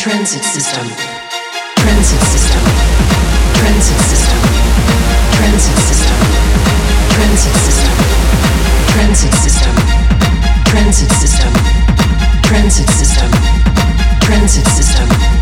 Transit system. Transit system. Transit system. Transit system. Transit system. Transit system. Transit system. Transit system. Transit system.